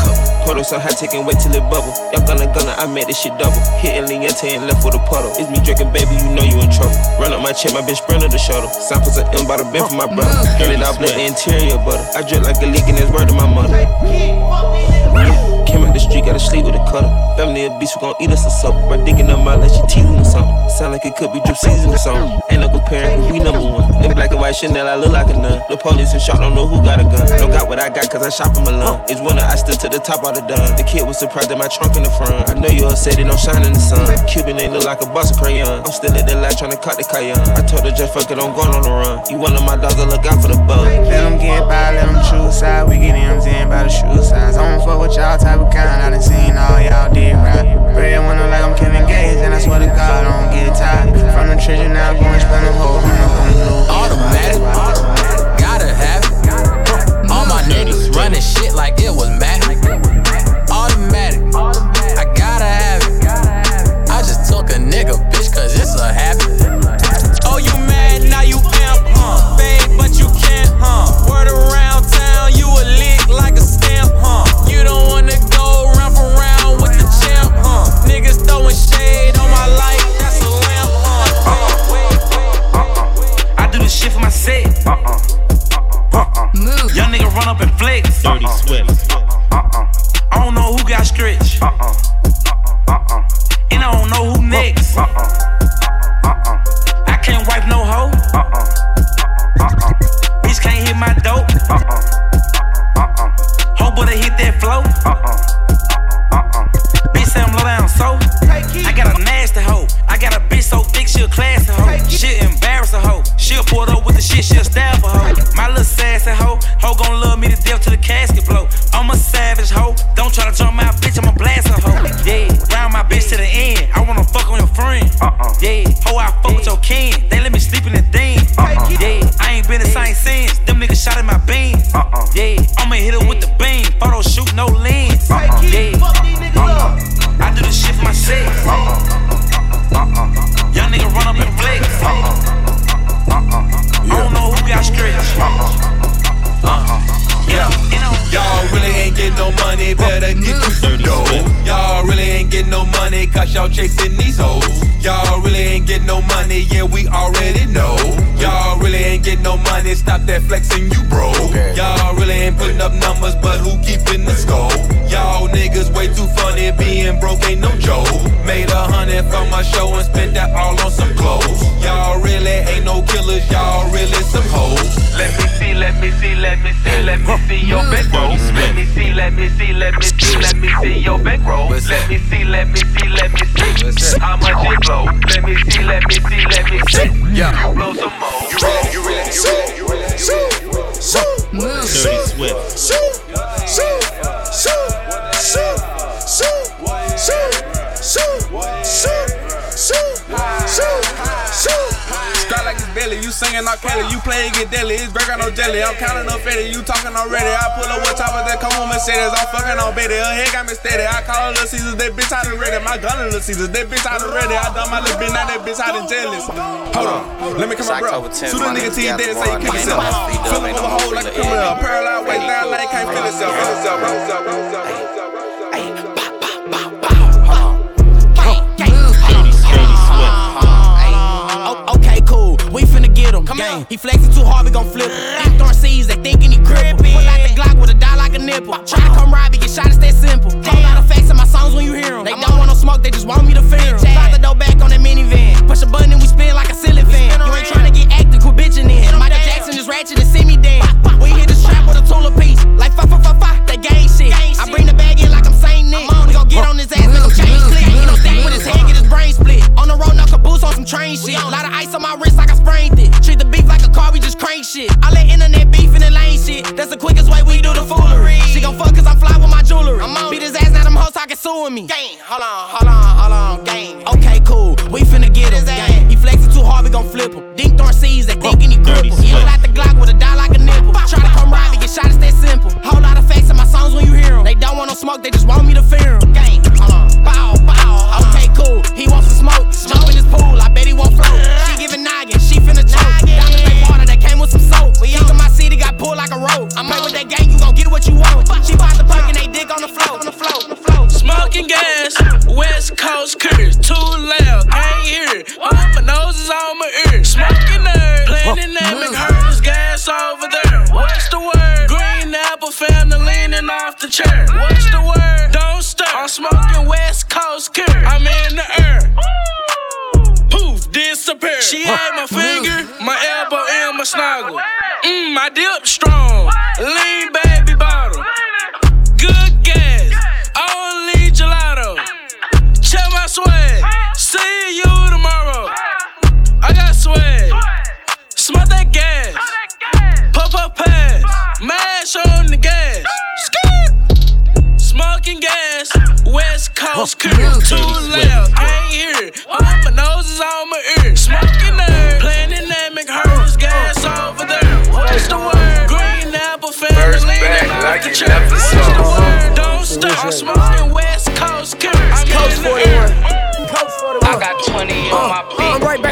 Puddle so high, taking wait till it bubble. Y'all gonna gonna, I made this shit double. Hitting Liente and left with a puddle. It's me drinking, baby, you know you in trouble. Run up my check, my bitch sprinter the shuttle. Samples of M by the bin for my brother. Girl it out, the interior butter. I drip like a leak and it's word to my mother. Came out the street, gotta sleep with a cutter. Family of beast, we gon' eat us a supper. My dick in her mouth like she teasing or something. Sound like it could be drip season or something. Ain't no comparing, we number one. In black and white Chanel, I look like a nun. The police and shot, don't know who got a gun. Don't got what I got, cause I shop in Milan. It's winter, I stood to the top of the done. The kid was surprised at my trunk in the front. I know you all said it don't shine in the sun. Cuban ain't look like a box of crayon. I'm still at the light trying to cut the cayenne. I told her just fuck it, I'm going on the run. You one of my dogs, I look out for the bug. Let them get by, let them choose side. We get M's in by the shoe size. I don't fuck with y'all type of kind. I done seen all y'all did right. Bread I'm like I'm Kevin Gates, and I swear to God, I don't get tired. From the treasure now, I'm going spend a whole hundred Automatic, gotta have it. All my niggas running shit like it was magic. Automatic, I gotta have it. I just took a nigga, bitch, cause it's a habit. Run up and flex. Dirty Swift. I don't know who got stretched. Uh-uh. Uh-uh. And I don't know who next. Uh-uh. Uh-uh. I can't wipe no hoe. Uh-uh. Uh-uh. Bitch can't hit my dope. Uh-uh. Uh-uh. uh-uh. Hoe better hit that flow. Uh-uh. Uh-uh. Bitch say I'm low down so. I got a nasty hoe. I got a bitch so thick she'll class a hoe. She'll embarrass a hoe. She'll pull it up with the shit, she'll stab hoe. Gon' love me to death till the casket blow. I'm a savage hoe. Don't try to jump my bitch, I'm a blast a hoe. Yeah, round my bitch to the end. I wanna fuck on your friend. Uh-uh. Yeah, hoe I fuck with your kin. They let me sleep in the den. Uh-uh. Yeah, I ain't been the same since. Them niggas shot in my beam. Uh-uh. Yeah, I'ma hit her with the beam. Photo shoot, no lens. Money, better get you some dough. Y'all really ain't getting no money, cause y'all chasing these hoes. Y'all really ain't getting no money, yeah, we already know. Y'all really ain't getting no money, stop that flexing, you bro. Y'all really ain't putting up numbers, but who keeping the score? Y'all niggas way too funny, being broke ain't no joke. Made a hundred from my show and spent that all on some clothes. Y'all really ain't no killers, y'all really some hoes. Let me see, let me see, let me see, let me see your bankroll. Let me see, let me see, let me see, let me see your bankroll. Let me see, let me see, let me see how much it blow. Let me see, let me see, let me see. Yeah, you blow some more. You really, you really, you really, you really, you really. Dirty Swift. Strike like belly, you singing not Kelly, you playing get deadly, it's break no jelly. I'm counting up fatty, you talking already. I pull up with top of that come on Mercedes, I'm fucking on Betty. Her head got me steady. I call her Little Caesars, that bitch out of ready. My gun is Little Caesars, that bitch out of ready. I done my little bitch, now that bitch out of jealous. Hold on, let me come my bro. Shoot a nigga till you dead, say you kill yourself. Fill him with a hole like a criminal. Paralyzed waist down like can't feel himself. Feel himself, feel himself, feel himself. Finna get him. He flexing too hard, we gon' flip him. Ain't throwing seeds, they thinking he crippled. Pull out the Glock with a die like a nipple. Try to come ride, me, get shot, it's that simple. Whole lot of facts in my songs when you hear them. They don't want no smoke, they just want me to fear 'em. Slide the door back on that minivan. Push a button and we spin like a ceiling fan.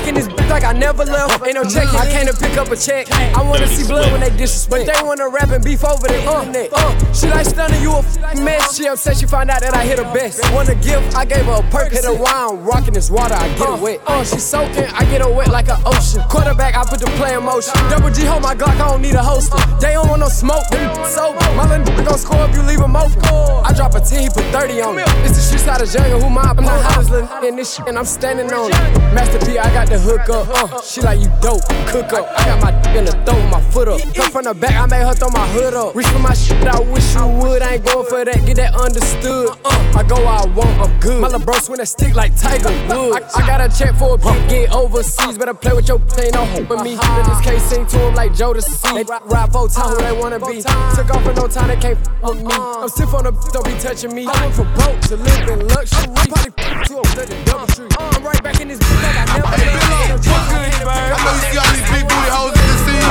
In bitch like I never left. Ain't no check, I came to pick up a check. I wanna see blood when they disrespect. But they wanna rap and beef over the internet. Uh, she like stunning you a f- mess. She upset she find out that I hit her best. Want a gift? I gave her a perk. Hit her while I'm rocking this water, I get her wet. Uh, she soaking, I get her wet like an ocean. Quarterback, I put the play in motion. Double G, hold my Glock, I don't need a holster. They don't want no smoke, sober. My little gon' score if you leave him open. I drop a 10, he put 30 on me. It's the streets out of jungle, who my I'm not hottest little in this shit, and I'm standing on it. Master P, I got the hook up. Uh, she like you dope, cook up. I got my dick in the throat, my foot up. Come from the back, I made her throw my hood up. Reach for my shit, I wish you would. I ain't going for that, get that understood. I go where I want, I'm good. My little bro swing that stick like Tiger Woods. I, got a check for a big get overseas. Better play with your ain't no hope with me. In this case, sing to him like Jodeci. They ride four who they wanna be. Took off for no time, they can't f with me. I'm stiff on the don't be touching me. I went from broke to living luxury. Probably to a study DoubleTree. I'm right back in this bitch like I never left. I know you see these big booty hoes in the scene.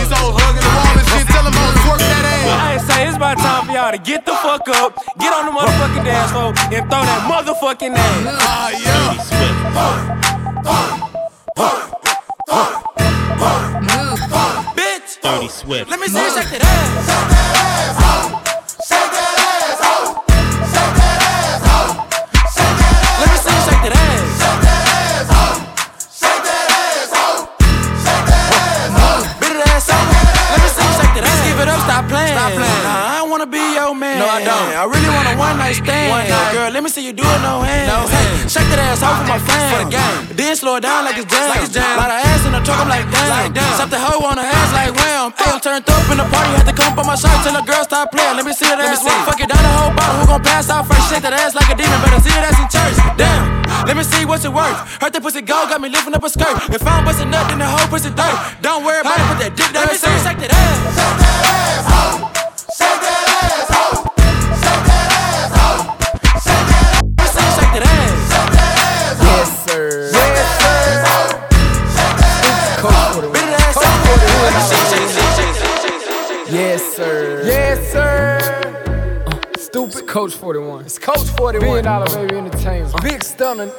These hoes hugging the wall and shit. Tell them hoes twerk that ass. I ain't say it's about time for y'all to get the fuck up, get on the motherfucking dance floor, and throw that motherfucking ass. Ah, yeah. Bitch, Dirty Swift. let me see you shake that ass. Let wanna be your man. No, I don't. I really want a one night stand. One night. Girl, let me see you do it, no hands. No hands. Shake that ass off for my fans. For the game. Then slow it down like it's jam. Like it's jam. Lot of ass in the truck, I'm like damn. Like damn. Something hoe on her ass like wham. Hey, I'm turned up in the party, had to come up on my shirt. Tell the girl stop playing. Let me see that ass. See. Fuck it down the whole bottle. Who gon' pass out first? Shake that ass like a demon. Better see it ass in church. Damn. Let me see what's it worth. Heard that pussy go, got me lifting up a skirt. If I'm busting nut, then the whole pussy dirt. Don't worry about it, put that dick down. Let me see you shake that ass. Yes, Coach 41. It's Coach 41. Billion dollar baby entertainment. Big stunning.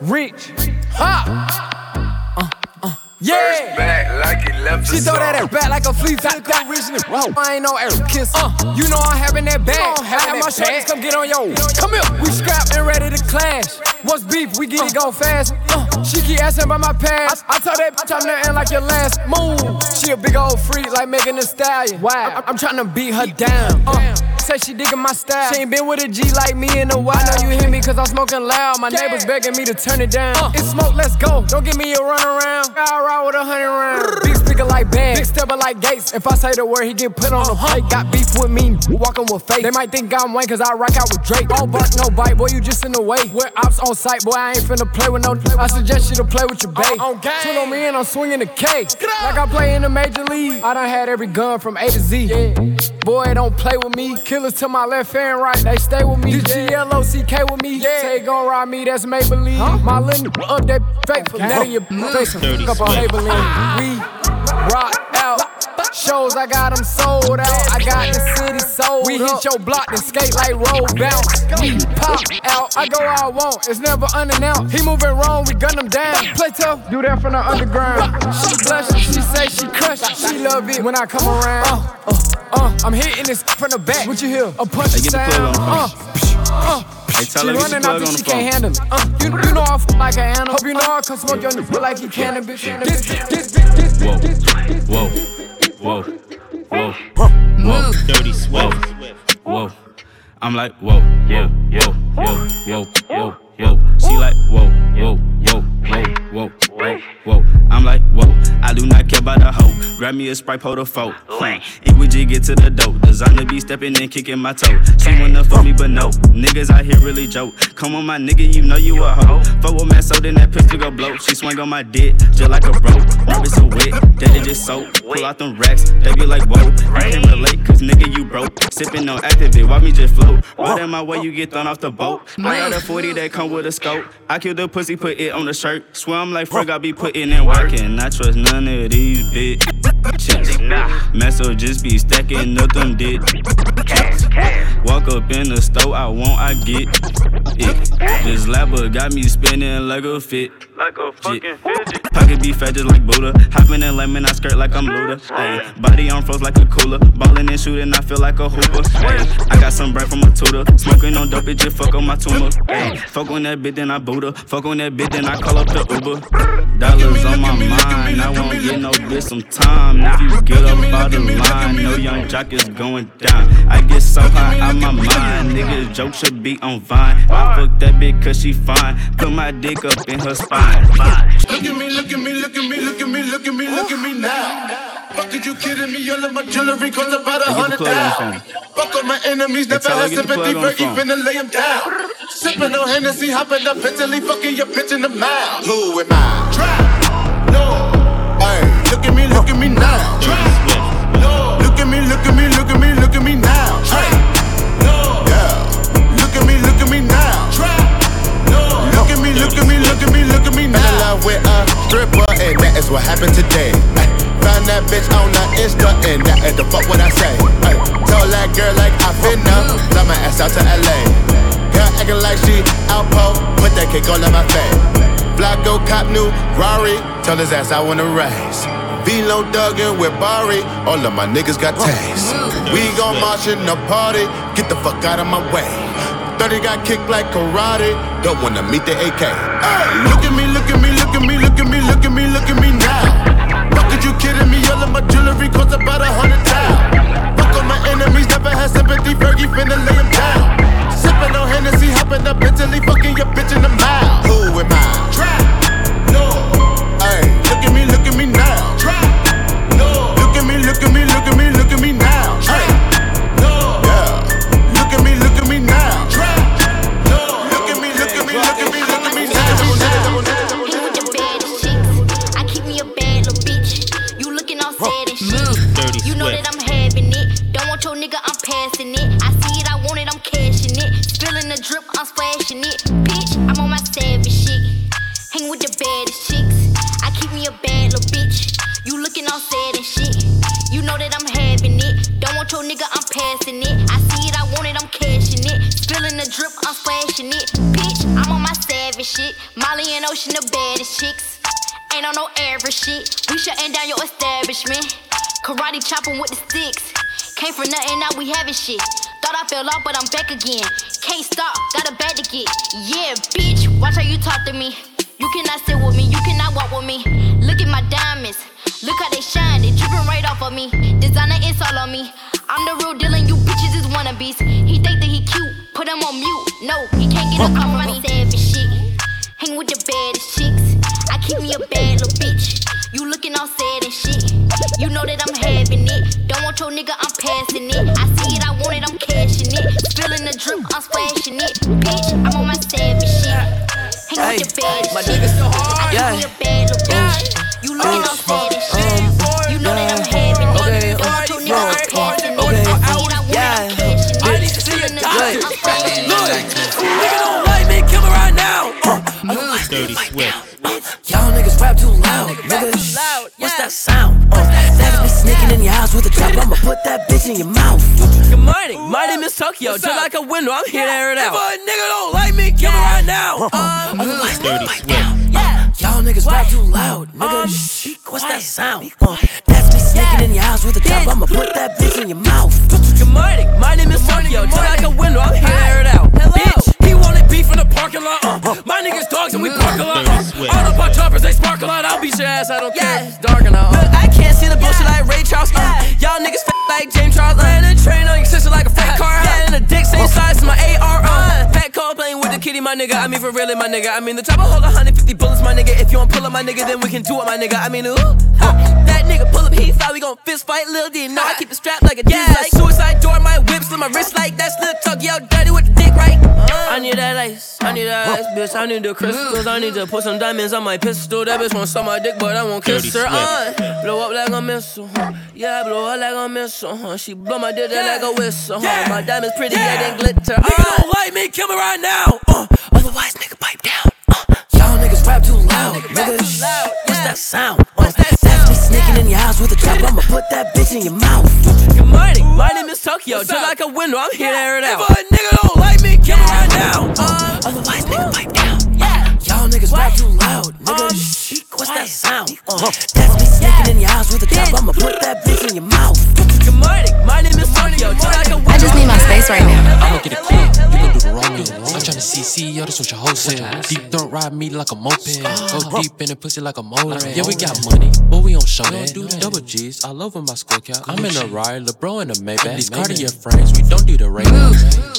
Rich. Ha! Uh, uh, yeah! Back like it left She throw that ass back like a flea flick original. Whoa. I ain't no air kiss. Uh, you know I'm having that bag. I have my shorties come get on yo. Come here. We scrap and ready to clash. What's beef? We get it go fast. Uh, she keep asking about my past. I, I told that bitch I'm nothing like your last move. She a big old freak like Megan Thee Stallion. Wow. I, am trying to beat her down. Uh, say she diggin' my style. She ain't been with a G like me in a while. I know you hear me cause I'm smoking loud. My neighbors begging me to turn it down. Uh. It's smoke, let's go. Don't give me a run around. I'll ride with a hundred rounds. Big speaker like bad, big stepper like Gates. If I say the word, he get put on the uh-huh. plate. Got beef with me, walking with fake. They might think I'm Wayne cause I rock out with Drake. All bark, no bite, boy, you just in the way. We're ops on sight, boy, I ain't finna play with no. I suggest you to play with your bae. Uh, on Twin on me and I'm swinging the K. Like I play in the major league. I done had every gun from A to Z. Yeah. Boy, don't play with me. Killers to my left and right, they stay with me. This G-L-O-C-K with me. Yeah. Say gon' ride me, that's Maybelline. Huh? My little up that faithful. Net in your face, up on Maybelline. We rock. Shows, I got them sold out. I got the city sold We hit your block and skate like roll bounce. We pop out. I go where I want. It's never unannounced. He moving wrong, we gun him down. Play tough, do that from the underground. She blush, she say she crush. She love it when I come around. Uh, uh, uh, I'm hitting this from the back. What you hear? A punch Hey, get the plug sound. the phone. Uh, uh. Hey, tell she her get the running plug out on she the can't handle it. Uh, you, you know I f like an animal. Hope you know I can smoke your nigga like he cannabis. This, this, this, this, Whoa, whoa, whoa, whoa, whoa, Dirty Swift. whoa. I'm like, whoa, whoa, whoa, whoa, whoa, whoa, whoa. She like, whoa, whoa, whoa, whoa, whoa, whoa, whoa. I'm like, whoa. I do not care about a hoe. Grab me a sprite, pour the folk. Hmm. And we just get to the dope. Designer be stepping in, kicking my toe. She wanna fuck me, but no. Niggas out here really joke. Come on, my nigga, you know you a hoe. Fuck with man, so then that pistol go blow. She swing on my dick, just like a rope. Nervous so wet, that it just soak. Pull out them racks, they be like, whoa. I can't relate, cause nigga, you broke. Sipping on activate, watch me just float. Right in my way, you get thrown off the boat. I got a 40 that come with a scope. I kill the pussy, put it on the shirt. Swear I'm like Frank, I be putting in work. And I trust none of these bitches. Man, so just be stacking up them dick. Walk up in the store, I want, I get it. This lapper got me spinning like a fit. Like a fucking fidget. Pocket be fat just like Buddha. Hopping in lemon, I skirt like I'm Luda. Ayy, body on froze like a cooler. Ballin' and shooting, I feel like a hooper. Ayy, I got some bread from a tutor. Smoking on dope, it just fuck on my tumor. Ayy, fuck on that bitch, then I boot her. Fuck on that bitch, then I call up the Uber. Dollars on get some time. If you get up out the line, no young jock is going down. I get so high out my mind, niggas joke should be on Vine. I fuck that bitch cause she fine. Put my dick up in her spine. Look at me, look at me, look at me, look at me, look at me, look at me now. Fuck is you kidding me? All of my jewelry costs about a Hey, get the hundred plug on the thousand. phone. Fuck all my enemies, Hey, never tell had get the sympathy, plug on the Fergie phone. finna lay him down. Sipping on Hennessy, hopping up Italy, fucking your bitch in the mouth. Who am I? Trap. Look at me, look at me now. Look at me, look at me, look at me, look at me now. Look at me, look at me now. Look at me, look at me, look at me, look at me now. In love with a stripper, and that is what happened today. Ay, found that bitch on the Insta, and that is the fuck what I say. Ay, told that girl like I finna, fly my ass out to LA. Girl acting like she outpo, put that cake all in my face. Flacko cop new Rari, tell his ass I wanna race. Velo Duggan with Bari, all of my niggas got taste. We gon' march in the party, get the fuck out of my way. 30 got kicked like karate, don't wanna meet the AK. Hey, look at me, look at me, look at me, look at me, look at me, look at me now. Fuck you kidding me? All of my jewelry costs about a hundred thousand. Fuck all my enemies, never had sympathy. Fergie finna lay him down. Sipping on Hennessy, hopping up Italy, fucking your bitch in the mouth. Who am I? Trap. Chopping with the sticks. Came from nothing, now we having shit. Thought I fell off, but I'm back again. Can't stop, got a bag to get. Yeah, bitch, watch how you talk to me. You cannot sit with me, you cannot walk with me. Look at my diamonds, look how they shine, they dripping right off of me. Designer is all on me. I'm the real deal and you bitches is wannabes. He think that he cute, put him on mute. No, he can't get up off of me. Savage shit, hang with the baddest chicks. Keep me a bad little bitch. You looking all sad and shit. You know that I'm having it. Don't want your nigga, I'm passing it. I see it, I want it, I'm cashing it. Spilling the drip, I'm splashing it. Bitch, I'm on my savage shit. Hang hey, with your bad my shit. Still hard. Yeah. I keep me a bad little bitch. You looking all sad and shit. You Y'all niggas rap too loud, nigga. What's that sound? Uh, that's me sneaking in your house with a trap. I'ma put that bitch in your mouth. Good morning, my name is Tokyo. Just like a window, I'm here to air it out. If a nigga don't like me, kill me right now. Uh, otherwise, Dirty Swift. Y'all niggas rap too loud, nigga. Um, What's that sound? Uh, that's me sneaking in your house with a trap. I'ma put that bitch in your mouth. Good morning, my name is Tokyo. Just like a window, I'm here to air it out. Hello. Bitch, he wanted beef in the parking lot. Uh, my niggas dogs and we park a lot. All the pop choppers, they sparkle out. I'll beat your ass, I don't care. It's dark enough. Look, I can't see the bullshit like Ray Charles. Uh, y'all niggas f- like James Charles. Uh, my nigga. I mean, for really, my nigga. I mean, the chopper hold 150 bullets, my nigga. If you want pull up, my nigga, then we can do it, my nigga. I mean, ooh. Uh, that nigga pull up, he fly, we gon' fist fight, Lil D. No, I keep the strap like a yeah. Like suicide door, my whip, slit my wrist like that's Lil Tuck. Yo, dirty with the dick, right? Uh, I need that lace, I need that ice, bitch. I need the crystals, I need to put some diamonds on my pistol. That bitch won't suck my dick, but I won't kiss her. Uh, blow up like a missile, huh? yeah, blow up like a missile. Huh? She blow my dick yeah. like a whistle. Huh? Yeah. My diamonds pretty, Yeah. yeah, they glitter. Nigga Uh, don't like me, kill me right now. Uh, otherwise, nigga, pipe down. Uh, y'all niggas rap too loud, nigga. What's that sound? Uh, that's me sneaking in your house with a trap. I'ma put that bitch in your mouth. Good morning, my name is Tokyo. Just like a window, I'm here to air it out. If a nigga don't like me, kill me right now. Uh, otherwise, nigga, pipe down. Y'all niggas rap too loud, nigga. What's that sound? Uh, that's me sneaking in your house with a trap. I'ma put that bitch in your mouth. Good morning, my name is Tokyo. Just like a window. I just need my space right now. I'ma get a clip, you gon' do the rolling. I'm tryna CC, yo, that's what your hoe said. Deep throat ride me like a moped. Go deep in the pussy like a motor. Yeah, we got money, but we don't show that. Double G's, I love when my score cap. I'm in a ride, LeBron in a Maybach. These Cartier frames, we don't do the rain.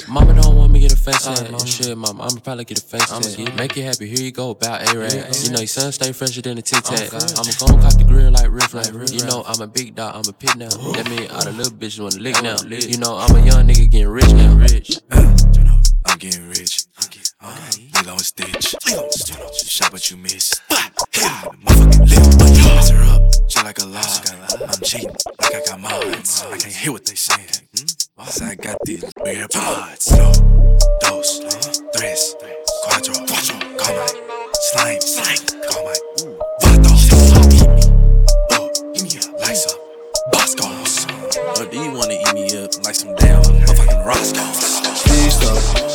Mama don't want me to get a face on. Shit, mama, I'ma probably get a face on. Make you happy, here you go, about A-Rag. You know, your son stay fresher than a Tic Tac. I'ma go cop the grill like Riff Raff. You know, I'm a big dog, I'm a pit now. That mean all the little bitches wanna lick now. You know, I'm a young nigga getting rich now. Rich. I'm getting rich. Uh, Lilo and Stitch. Shot what you miss. Motherfucking lip. Pass her up. Just like a law. I'm cheating. Like I got mods. I can't hear what they saying. Cause I got these weird pods. No. Dos. Tres. Cuatro. My slime. Slime. Wanna eat me up like some damn motherfucking Roscoe's?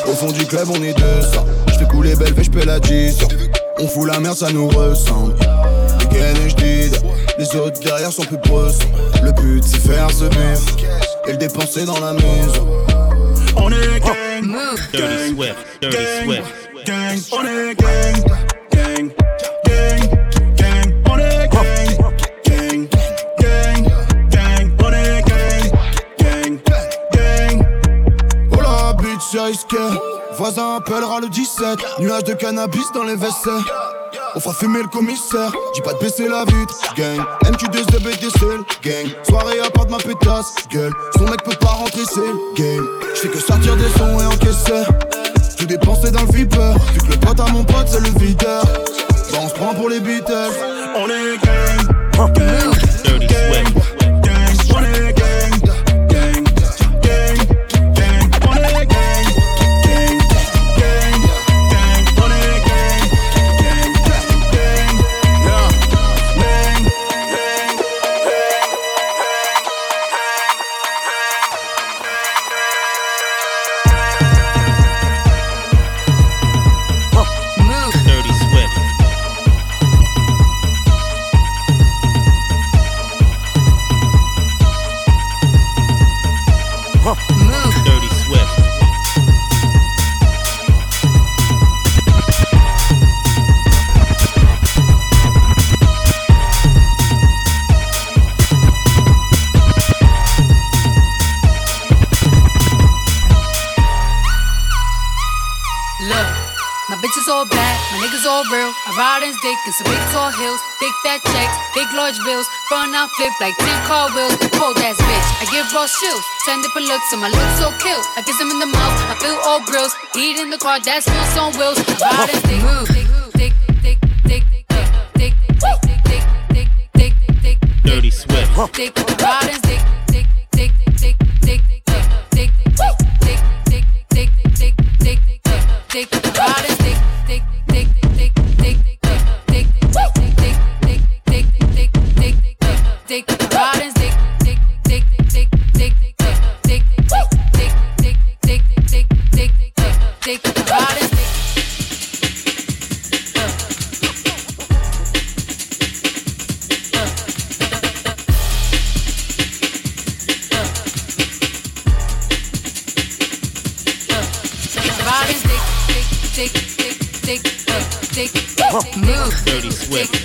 Au fond du club, on est 200. J'fais couler belle, fais j'peux la 10. On fout la merde, ça nous ressemble. Les gaines et. Les autres derrière sont plus bressons. Le but, c'est faire ce bif. Et le dépenser dans la maison. On est gang. Dirty Swift. Dirty Swift. Gang. On est gang. Gang. Voisin appellera le 17. Nuage de cannabis dans les WC. On fera fumer le commissaire. Dis pas de baisser la vitre. Gang. MQ2 BDC. Gang. Soirée à part de ma pétasse. Gueule. Son mec peut pas rentrer, c'est game. J'fais que sortir des sons et encaisser. Tout dépenser dans le flipper. Vu que le pote à mon pote, c'est le videur. Bah, on se prend pour les Beatles. On est gang. Gang. Gang. Real. I ride in dick in some big tall hills, big fat checks, big large bills. Front out flip like 10 car wheels. Cold ass bitch, I give raw chills. Ten different looks, and my looks so kill. I kiss him in the mouth, I feel all grills. Eat in the car, that's wheels on wheels. In dick, dick, dick, dick, dick, dick, dick, dick, dick, dick, dick, dick, Dirty Swift. dick, dick, dick, dick, dick, dick, dick, dick, dick, dick, dick, dick, dick, dick, dick, dick, in dick, dick, Dirty Swift.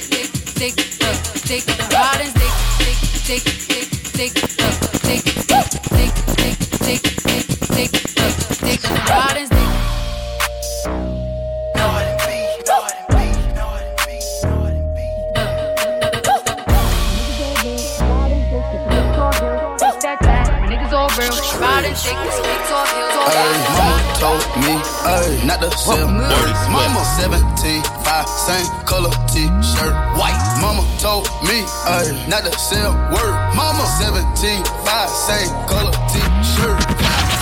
Mama told me, ay, not to sell word. Mama 17, 5, same color t-shirt, white. Mama told me, ay, not to sell word. Mama 17, 5, same color t-shirt.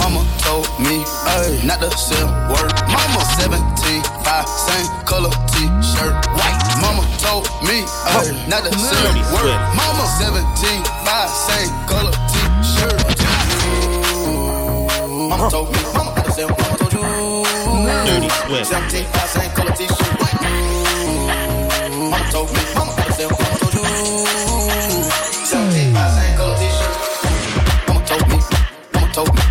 Mama told me, ay, not to sell word. Mama 17, 5, same color t-shirt, white. Mama told me, ay, not to sell word. Mama 17, 5, same color t-shirt. Told me, mama had to sell, mama told you. Dirty Swift. 17, 5, same color t-shirt, white. Mama told me, mama had to sell, mama told you. 17, 5, same color t-shirt. Mama told me, mama told me, mama told me,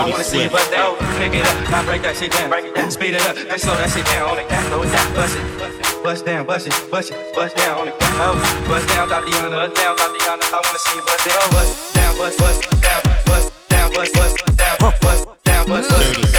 I wanna see bust down, pick it up, now break that shit down, break it down, speed it up, then slow that shit down, on it, slow it down, bust it, bust down, bust it, bust it, bust down, on it, oh, bust down, Tatiana, bust down, Tatiana. I wanna see you bust down, bust down, bust, bust down, bust down, bust, bust down, bust down, bust, bust down,